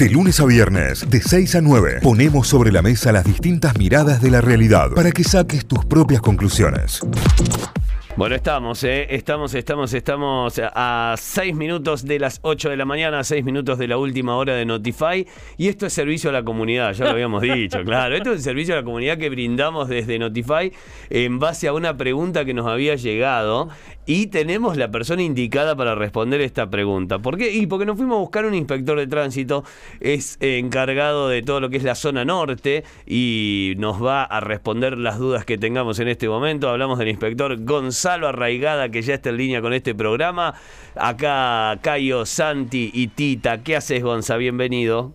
De lunes a viernes, de 6 a 9, ponemos sobre la mesa las distintas miradas de la realidad para que saques tus propias conclusiones. Bueno, estamos, ¿eh? Estamos, estamos, estamos a 6 minutos de las 8 de la mañana, a 6 minutos de la última hora de Notify. Y esto es servicio a la comunidad, ya lo habíamos dicho, claro. Esto es el servicio a la comunidad que brindamos desde Notify en base a una pregunta que nos había llegado. Y tenemos la persona indicada para responder esta pregunta. ¿Por qué? Y porque nos fuimos a buscar un inspector de tránsito, es encargado de todo lo que es la zona norte y nos va a responder las dudas que tengamos en este momento. Hablamos del inspector Gonzalo Arraigada, que ya está en línea con este programa. Acá Cayo, Santi y Tita. ¿Qué haces, Gonza? Bienvenido.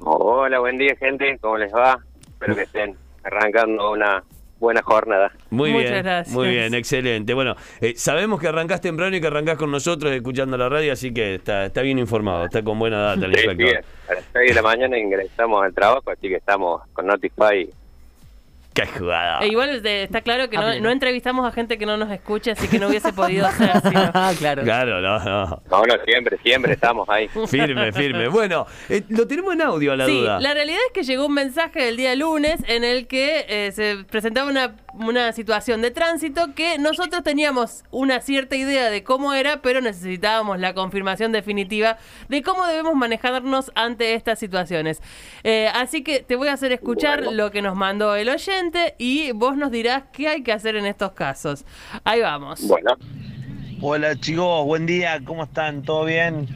Hola, buen día, gente. ¿Cómo les va? Espero que estén arrancando una buena jornada. Muy Muchas bien, gracias. muy bien, excelente. Bueno, eh, sabemos que arrancás temprano y que arrancás con nosotros escuchando la radio, así que está, está bien informado, está con buena data el Sí, sí, inspector. a las 6 de la mañana ingresamos al trabajo, así que estamos con Notify. ¡Qué jugada! E igual de- está claro que no, entrevistamos a gente que no nos escuche, así que no hubiese podido ser así. ¿no? Ah, claro. Claro, no, no. No, no, siempre, siempre estamos ahí. Firme, firme. Bueno, eh, lo tenemos en audio a la Sí, duda. la realidad es que llegó un mensaje del día lunes en el que eh, se presentaba una, una situación de tránsito que nosotros teníamos una cierta idea de cómo era, pero necesitábamos la confirmación definitiva de cómo debemos manejarnos ante estas situaciones. Eh, así que te voy a hacer escuchar Bueno. lo que nos mandó el oyente y vos nos dirás qué hay que hacer en estos casos. Ahí vamos. Bueno, Hola chicos, buen día, ¿cómo están? ¿Todo bien?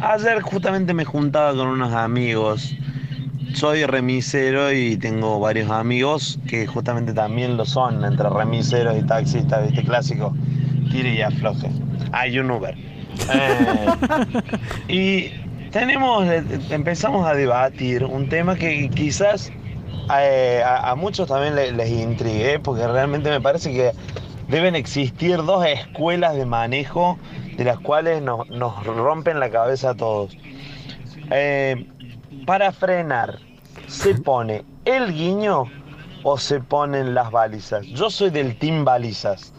Ayer justamente me juntaba con unos amigos. Soy remisero y tengo varios amigos que justamente también lo son, entre remiseros y taxistas, ¿viste? Clásico. Tire y afloje. Hay un Uber. Eh, y tenemos, eh, empezamos a debatir un tema que quizás eh, a, a muchos también le- les intrigue, porque realmente me parece que deben existir dos escuelas de manejo de las cuales nos, nos rompen la cabeza a todos. Eh, para frenar, ¿se pone el guiño o se ponen las balizas? Yo soy del team balizas.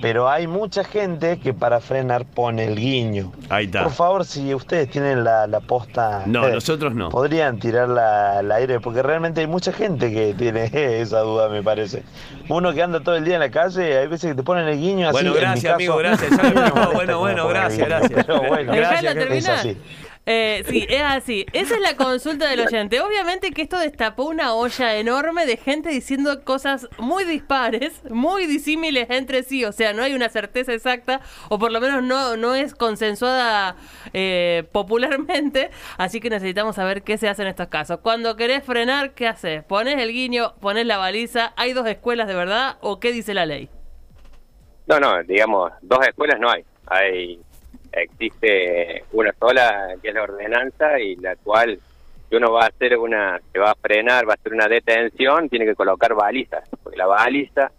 Pero hay mucha gente que para frenar pone el guiño. Ahí está. Por favor, si ustedes tienen la, la posta, No, eh, nosotros no. podrían tirarla al aire, porque realmente hay mucha gente que tiene esa duda, me parece. Uno que anda todo el día en la calle, hay veces que te ponen el guiño así. Bueno, en mi gracias, caso, amigo, gracias. Ya lo Bueno, bueno, gracias, gracias. pero bueno, Gracias, es así. Eh, sí, es así. Esa es la consulta del oyente. Obviamente que esto destapó una olla enorme de gente diciendo cosas muy dispares, muy disímiles entre sí. O sea, no hay una certeza exacta, o por lo menos no, no es consensuada eh, popularmente. Así que necesitamos saber qué se hace en estos casos. Cuando querés frenar, ¿qué haces? ¿Pones el guiño? ¿Pones la baliza? ¿Hay dos escuelas de verdad? ¿O qué dice la ley? no, no, digamos, dos escuelas no hay. Hay existe una sola que es la ordenanza y la cual si uno va a hacer una, se va a frenar, va a hacer una detención, tiene que colocar balizas, porque la baliza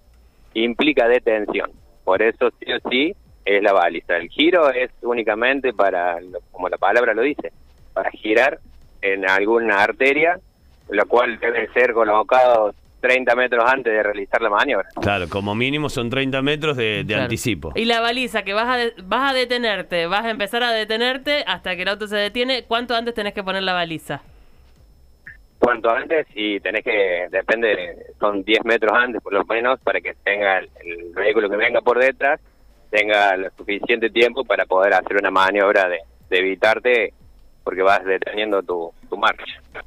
implica detención. Por eso sí o sí es la baliza. El giro es únicamente para, como la palabra lo dice, para girar en alguna arteria, lo cual debe ser colocado 30 metros antes de realizar la maniobra. Claro, como mínimo son 30 metros de, de Claro. anticipo. Y la baliza, que vas a, de- vas a detenerte, vas a empezar a detenerte hasta que el auto se detiene. ¿Cuánto antes tenés que poner la baliza? cuanto antes y tenés que, depende, son 10 metros antes por lo menos para que tenga el, el vehículo que venga por detrás, tenga lo suficiente tiempo para poder hacer una maniobra de, de evitarte porque vas deteniendo tu, tu marcha.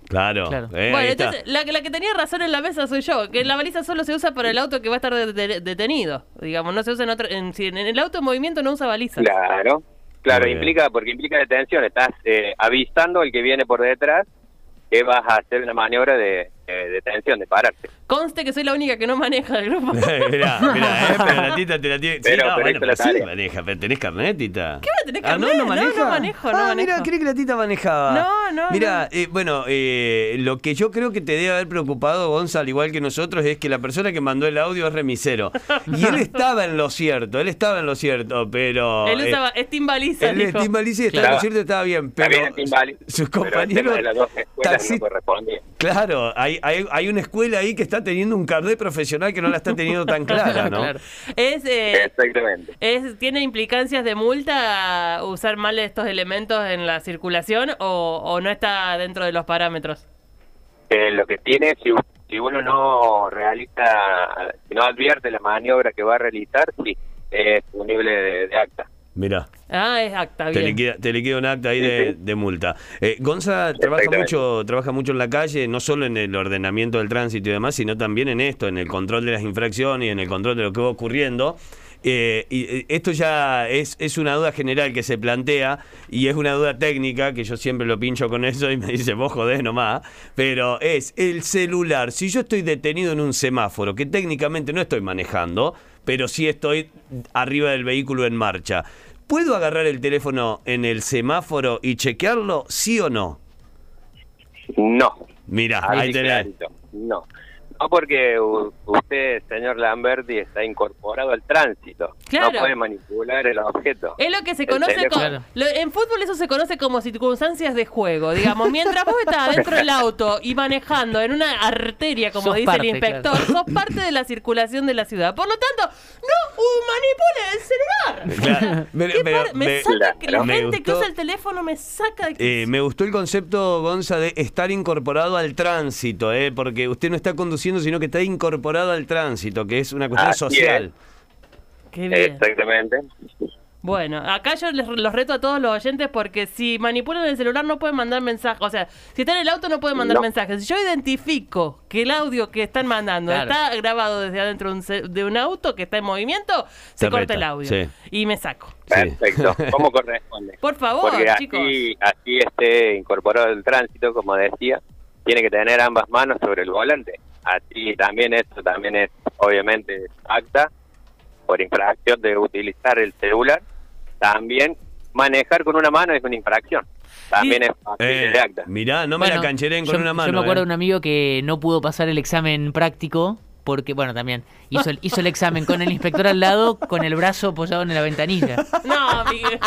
Claro. Claro. eh, bueno, está. entonces, la, que- la que tenía razón en la mesa soy yo, que la baliza solo se usa para el auto que va a estar de- de- detenido. Digamos, no se usa en otro. En, en el auto en movimiento no usa baliza. Claro, claro, Muy bien. implica porque implica detención, estás eh, avistando al que viene por detrás que vas a hacer una maniobra de, de detención, de pararte. Conste que soy la única que no maneja el grupo. mirá, mirá, eh, pero la tita te la tiene. Pero- sí, no, pero bueno, pero sí maneja. Pero tenés carnet, tita. ¿Qué va a tener Ah, no, no No, maneja. no manejo, no ah, manejo. mira, creí que la tita manejaba. No, no, Mira, no. eh, bueno, eh, lo que yo creo que te debe haber preocupado, Gonza, al igual que nosotros, es que la persona que mandó el audio es remisero. Y él estaba en lo cierto, él estaba en lo cierto, pero. Él eh, usaba. Él es Tim Balici, estaba en Claro. lo cierto, estaba bien, Está pero inválido, sus pero el tema compañeros de las dos escuelas taxi- no correspondía. Claro, hay, hay, hay una escuela ahí que está teniendo un carnet profesional que no la está teniendo tan clara, ¿no? Claro. Es, eh, Exactamente. es, ¿Tiene implicancias de multa usar mal estos elementos en la circulación o, o no está dentro de los parámetros? Eh, lo que tiene, si, si uno no realiza, si no advierte la maniobra que va a realizar, sí, es punible de, de acta. Mirá. Ah, es acta, Te bien. liquida, te liquida un acta ahí Sí, de, sí. de multa. Eh, Gonza trabaja mucho, trabaja mucho en la calle, no solo en el ordenamiento del tránsito y demás, sino también en esto, en el control de las infracciones y en el control de lo que va ocurriendo. Eh, y eh, esto ya es, es una duda general que se plantea y es una duda técnica que yo siempre lo pincho con eso y me dice, vos jodés nomás, pero es el celular. Si yo estoy detenido en un semáforo, que técnicamente no estoy manejando, pero sí estoy arriba del vehículo en marcha, ¿puedo agarrar el teléfono en el semáforo y chequearlo, sí o no? No. Mira, Ahí ahí tenés. clarito. No. No porque usted, señor Lamberti, está incorporado al tránsito. Claro. No puede manipular el objeto. Es lo que se conoce como... Claro. lo- en fútbol eso se conoce como circunstancias de juego. Digamos, mientras vos estás dentro del auto y manejando en una arteria, como Sos dice parte, el inspector, claro. sos parte de la circulación de la ciudad. Por lo tanto, no uh, manipule el celular. Claro, pero- me, me- saca que la me gente que usa el teléfono me saca de Eh, me gustó el concepto, Gonza, de estar incorporado al tránsito, eh, porque usted no está conduciendo, sino que está incorporado al tránsito, que es una cuestión Así social. Qué bien. Exactamente. Bueno, acá yo les los reto a todos los oyentes porque si manipulan el celular no pueden mandar mensajes. O sea, si está en el auto no pueden mandar No. mensajes. Si yo identifico que el audio que están mandando Claro. está grabado desde adentro de un, ce- de un auto que está en movimiento, se corta reta, el audio. sí. Y me saco. Perfecto. ¿Cómo corresponde? Por favor, Porque chicos. así, así esté incorporado el tránsito, como decía, tiene que tener ambas manos sobre el volante. Así también esto también es obviamente acta por infracción de utilizar el celular. También manejar con una mano es una infracción. También Y- es Eh, de acta. mirá, no me la cancheren con yo, una mano. Yo me acuerdo eh. de un amigo que no pudo pasar el examen práctico porque, bueno, también hizo el, hizo el examen con el inspector al lado, con el brazo apoyado en la ventanilla. No, Miguel.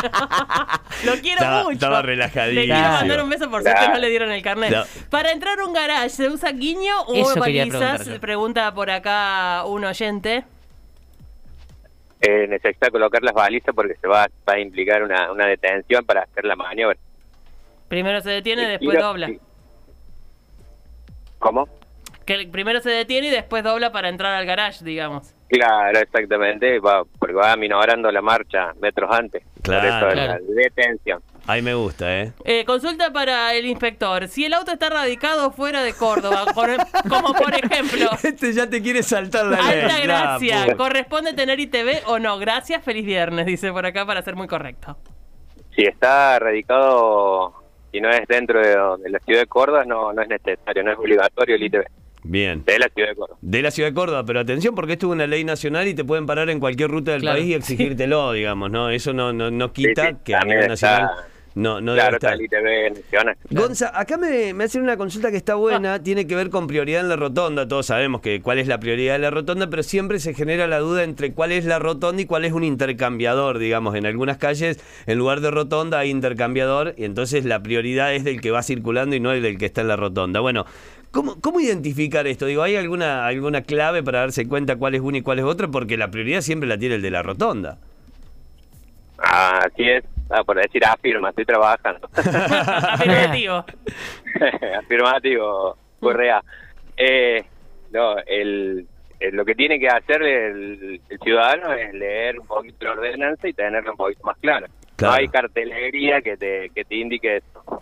Lo quiero Estaba- mucho. estaba Le relajadísimo. quiero mandar un beso por suerte Claro. no le dieron el carnet. No. Para entrar a un garage, ¿se usa guiño o Eso yo. Pregunta por acá un oyente. Eh, necesita colocar las balizas porque se va, va a implicar una, una detención para hacer la maniobra. Primero se detiene, Y después tiro- dobla. y- ¿Cómo? Que primero se detiene y después dobla para entrar al garage, digamos. Claro, exactamente, va, porque va minorando la marcha metros antes. Claro, por eso claro. la detención. Ahí me gusta, ¿eh? Eh, consulta para el inspector. Si el auto está radicado fuera de Córdoba, por- como por ejemplo, Este ya te quiere saltar la ley. Alta Gracia, puta. ¿corresponde tener ITV o no? Gracias, feliz viernes, dice por acá para ser muy correcto. Si está radicado y no es dentro de, de la ciudad de Córdoba, no, no es necesario, no es obligatorio el ITV Bien. de la ciudad de Córdoba. De la ciudad de Córdoba, pero atención porque esto es una ley nacional y te pueden parar en cualquier ruta del Claro. país y exigírtelo, digamos, ¿no? Eso no, no, no quita Sí, sí, que a nivel está- nacional no, no claro, debe está estar. el ITV nacional. Gonza, acá me, me hacen una consulta que está Ah. buena, tiene que ver con prioridad en la rotonda. Todos sabemos que cuál es la prioridad de la rotonda, pero siempre se genera la duda entre cuál es la rotonda y cuál es un intercambiador, digamos. En algunas calles, en lugar de rotonda, hay intercambiador y entonces la prioridad es del que va circulando y no el del que está en la rotonda. Bueno, ¿cómo, cómo identificar esto? Digo, ¿hay alguna, alguna clave para darse cuenta cuál es uno y cuál es otro? Porque la prioridad siempre la tiene el de la rotonda. Así es, ah, por decir afirma, estoy trabajando. Afirmativo. Afirmativo, Correa. Eh, no, el, el- lo que tiene que hacer el, el ciudadano es leer un poquito la ordenanza y tenerla un poquito más clara. Claro. No hay cartelería que te, que te indique eso.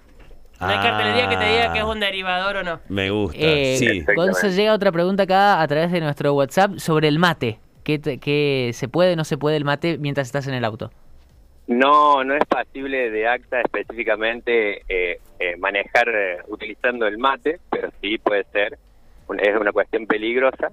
No hay cartelería que te diga que es Ah, un derivador o no. Me gusta, Eh, sí. Exactamente. Gonza, llega otra pregunta acá a través de nuestro WhatsApp sobre el mate. ¿Qué, te- qué se puede o no se puede el mate mientras estás en el auto? No, no es posible de acta específicamente eh, eh, manejar eh, utilizando el mate, pero sí puede ser. un- Es una cuestión peligrosa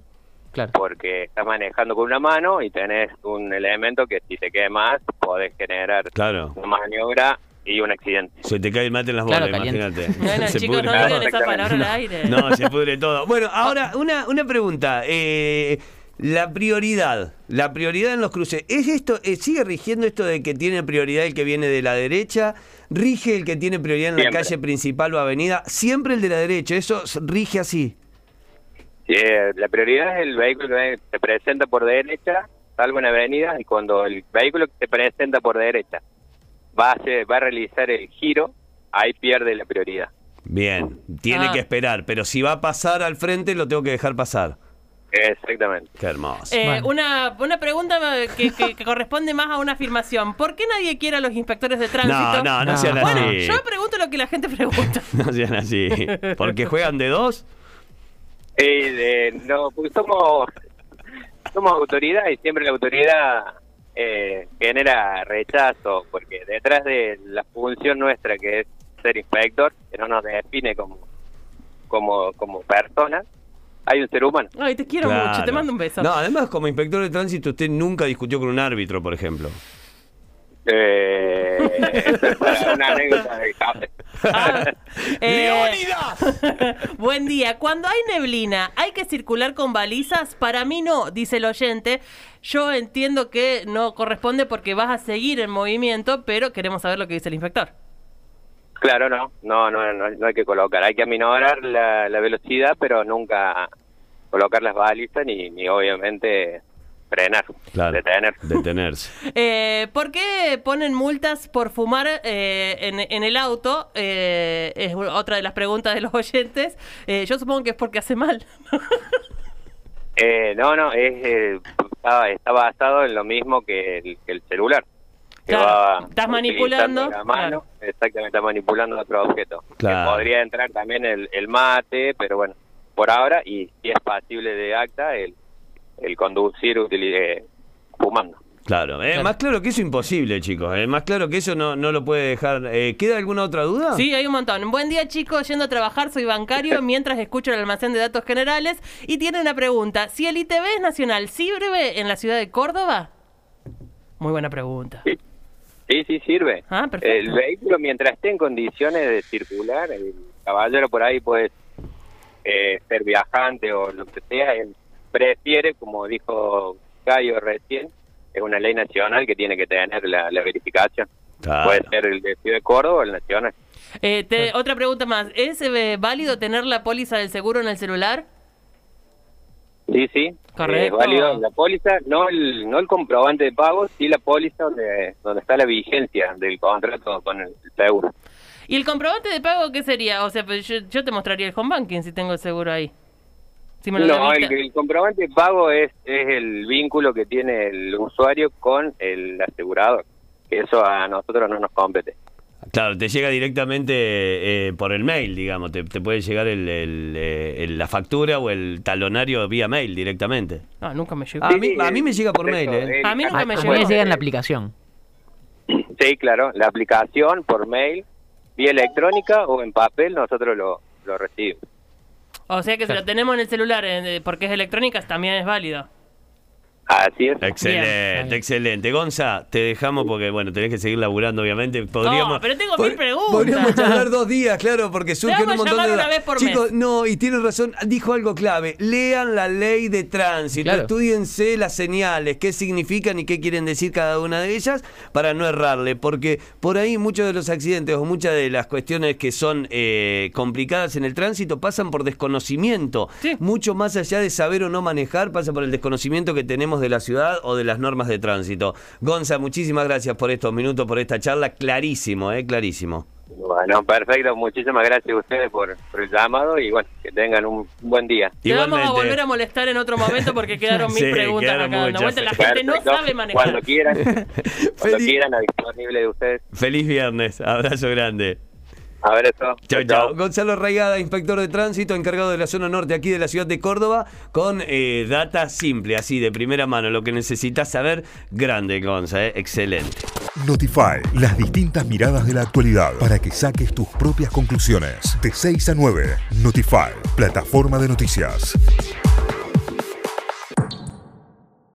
Claro. porque estás manejando con una mano y tenés un elemento que si te quemas podés generar Claro. una maniobra y un accidente. Se te cae el mate en las Claro, bolas, caliente. imagínate. Bueno, Se chicos, no digan esa palabra al aire. No, se pudre todo. Bueno, ahora una, una pregunta. Eh, La prioridad, la prioridad en los cruces, ¿es esto, eh, sigue rigiendo esto de que tiene prioridad el que viene de la derecha? ¿Rige el que tiene prioridad en la calle principal o avenida? Siempre el de la derecha, eso rige así. Sí, eh, la prioridad es el vehículo que se presenta por derecha, salvo en avenida, y cuando el vehículo que se presenta por derecha va a, hacer- va a realizar el giro, ahí pierde la prioridad. Bien, tiene Ah. que esperar, pero si va a pasar al frente lo tengo que dejar pasar. Exactamente. Qué hermoso. Eh, Bueno. una, una pregunta que, que- que corresponde más a una afirmación. ¿Por qué nadie quiere a los inspectores de tránsito? no, no, no No. sean Bueno, así. yo pregunto lo que la gente pregunta. No sean así. Porque juegan de dos. Eh, no, porque somos, somos autoridad y siempre la autoridad eh, genera rechazo, porque detrás de la función nuestra que es ser inspector, que no nos define como, como, como personas, hay un ser humano. Ay, te quiero Claro. mucho, te mando un beso. No, además, como inspector de tránsito, usted nunca discutió con un árbitro, por ejemplo. Eh, es una anécdota café. Ah, eh, Buen día. Cuando hay neblina, ¿hay que circular con balizas? Para mí no, dice el oyente. Yo entiendo que no corresponde porque vas a seguir en movimiento, pero queremos saber lo que dice el inspector. Claro, no, no, no, no, no hay que colocar, hay que aminorar la, la velocidad, pero nunca colocar las balizas ni, ni obviamente frenar, Claro. detener. Detenerse. Eh, ¿Por qué ponen multas por fumar eh, en, en el auto? Eh, es otra de las preguntas de los oyentes. Eh, yo supongo que es porque hace mal. Eh, no, no, es, eh, está, está basado en lo mismo que el, que el celular. Que Claro, va estás manipulando, la mano, exactamente, está manipulando otro objeto. Que podría entrar también el, el mate, pero bueno, por ahora, y si es pasible de acta, el, el conducir utili- eh, fumando. Claro. Eh, Claro. Más claro que eso imposible, chicos. Eh, más claro que eso no, no lo puede dejar. Eh, ¿Queda alguna otra duda? Sí, hay un montón. Buen día, chicos. Yendo a trabajar, soy bancario mientras escucho el almacén de datos generales. Y tiene una pregunta. Si el ITV es nacional, ¿sirve en la ciudad de Córdoba? Muy buena pregunta. Sí, sí, sí, sirve. Ah, perfecto. El vehículo, mientras esté en condiciones de circular, el caballero por ahí puede eh, ser viajante o lo que sea, él prefiere, como dijo Cayo recién, es una ley nacional que tiene que tener la, la verificación. Claro. Puede ser el de Ciudad de Córdoba o el nacional. Eh, te- otra pregunta más. ¿Es eh, válido tener la póliza del seguro en el celular? Sí, sí. Correcto. Es válido la póliza, no el, no el comprobante de pago, sí la póliza donde, donde está la vigencia del contrato con el seguro. ¿Y el comprobante de pago qué sería? O sea, pues yo, yo te mostraría el home banking si tengo el seguro ahí. Si me lo No, el, el comprobante de pago es, es el vínculo que tiene el usuario con el asegurador. Que eso a nosotros no nos compete. Claro, te llega directamente eh, por el mail, digamos. Te, te puede llegar el, el, eh, el- la factura o el talonario vía mail directamente. No, nunca me llegó. A mí, a mí me llega por mail, ¿eh? A mí nunca A, me a mí llegó. me llega en la aplicación. Sí, claro, la aplicación por mail, vía electrónica o en papel, nosotros lo, lo recibimos. O sea que si lo tenemos en el celular eh, porque es electrónica, también es válido. Así es. Excelente, Bien. excelente. Gonza, te dejamos porque, bueno, tenés que seguir laburando, obviamente. Podríamos, No, pero tengo mil preguntas. Podríamos charlar dos días, claro, porque surgen un montón de llamar una dudas. vez por Chicos, mes. no, y tienes razón, dijo algo clave. Lean la ley de tránsito, Claro. estudiense las señales, qué significan y qué quieren decir cada una de ellas para no errarle, porque por ahí muchos de los accidentes o muchas de las cuestiones que son eh, complicadas en el tránsito pasan por desconocimiento. Sí. Mucho más allá de saber o no manejar, pasa por el desconocimiento que tenemos de la ciudad o de las normas de tránsito. Gonza, muchísimas gracias por estos minutos, por esta charla. Clarísimo, ¿eh? Clarísimo. Bueno, perfecto. Muchísimas gracias a ustedes por, por el llamado y bueno, que tengan un buen día. Te vamos a volver a molestar en otro momento porque quedaron mil Sí, preguntas quedaron acá dando muchas. vuelta. La gente no Perfecto. sabe manejar. Cuando quieran, cuando Feliz- quieran, a disponible de ustedes. Feliz viernes. Abrazo grande. A ver eso. Chao, chao. Gonzalo Raigada, inspector de tránsito, encargado de la zona norte aquí de la ciudad de Córdoba, con eh, data simple, así de primera mano, lo que necesitas saber. Grande, Gonza, eh, excelente. Notify, las distintas miradas de la actualidad para que saques tus propias conclusiones. De 6 a 9, Notify, plataforma de noticias.